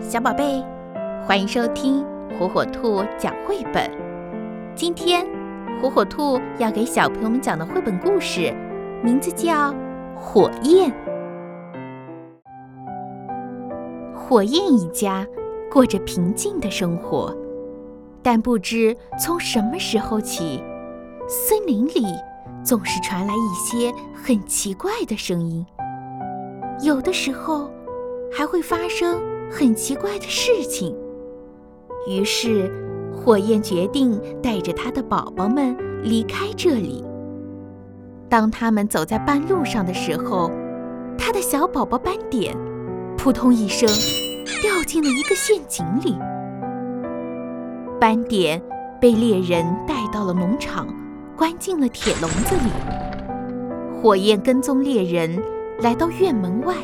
小宝贝，欢迎收听火火兔讲绘本。今天，火火兔要给小朋友们讲的绘本故事，名字叫《火焰》。火焰一家过着平静的生活，但不知从什么时候起，森林里总是传来一些很奇怪的声音。有的时候，还会发生很奇怪的事情。于是，火焰决定带着他的宝宝们离开这里。当他们走在半路上的时候，他的小宝宝斑点扑通一声掉进了一个陷阱里。斑点被猎人带到了农场，关进了铁笼子里。火焰跟踪猎人。来到院门外，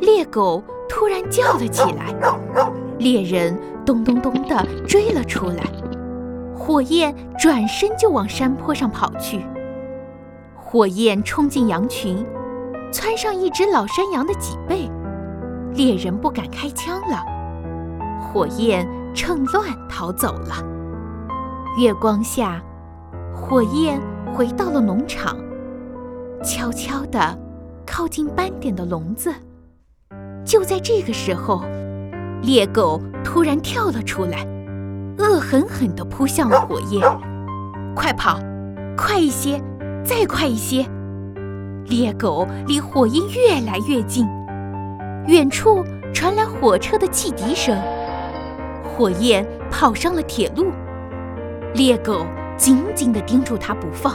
猎狗突然叫了起来，猎人咚咚咚地追了出来，火焰转身就往山坡上跑去。火焰冲进羊群，窜上一只老山羊的脊背，猎人不敢开枪了，火焰趁乱逃走了。月光下，火焰回到了农场，悄悄地。靠近斑点的笼子，就在这个时候，猎狗突然跳了出来，恶狠狠地扑向了火焰。快跑，快一些，再快一些！猎狗离火焰越来越近，远处传来火车的汽笛声。火焰跑上了铁路，猎狗紧紧地盯住它不放。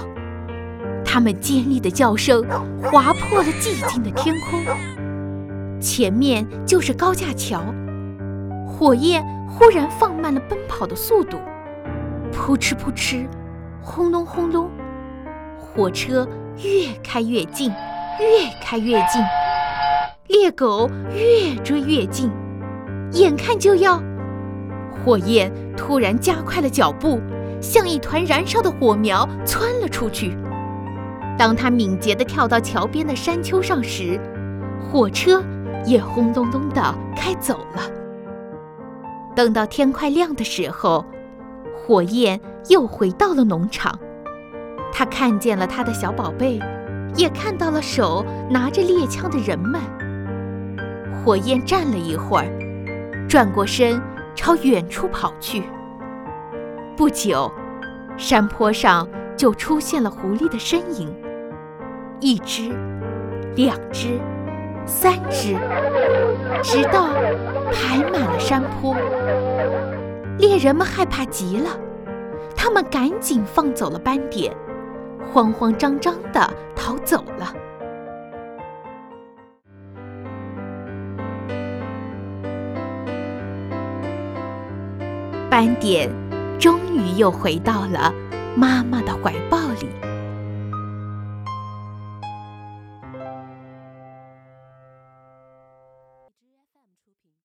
它们尖利的叫声划破了寂静的天空。前面就是高架桥，火焰忽然放慢了奔跑的速度，扑哧扑哧，轰隆轰隆，火车越开越近，越开越近，猎狗越追越近，眼看就要……火焰突然加快了脚步，像一团燃烧的火苗窜了出去。当他敏捷地跳到桥边的山丘上时，火车也轰隆隆地开走了。等到天快亮的时候，火焰又回到了农场。他看见了他的小宝贝，也看到了手拿着猎枪的人们。火焰站了一会儿，转过身朝远处跑去。不久，山坡上就出现了狐狸的身影。一只，两只，三只，直到排满了山坡。猎人们害怕极了，他们赶紧放走了斑点，慌慌张张地逃走了。斑点终于又回到了妈妈的怀抱里。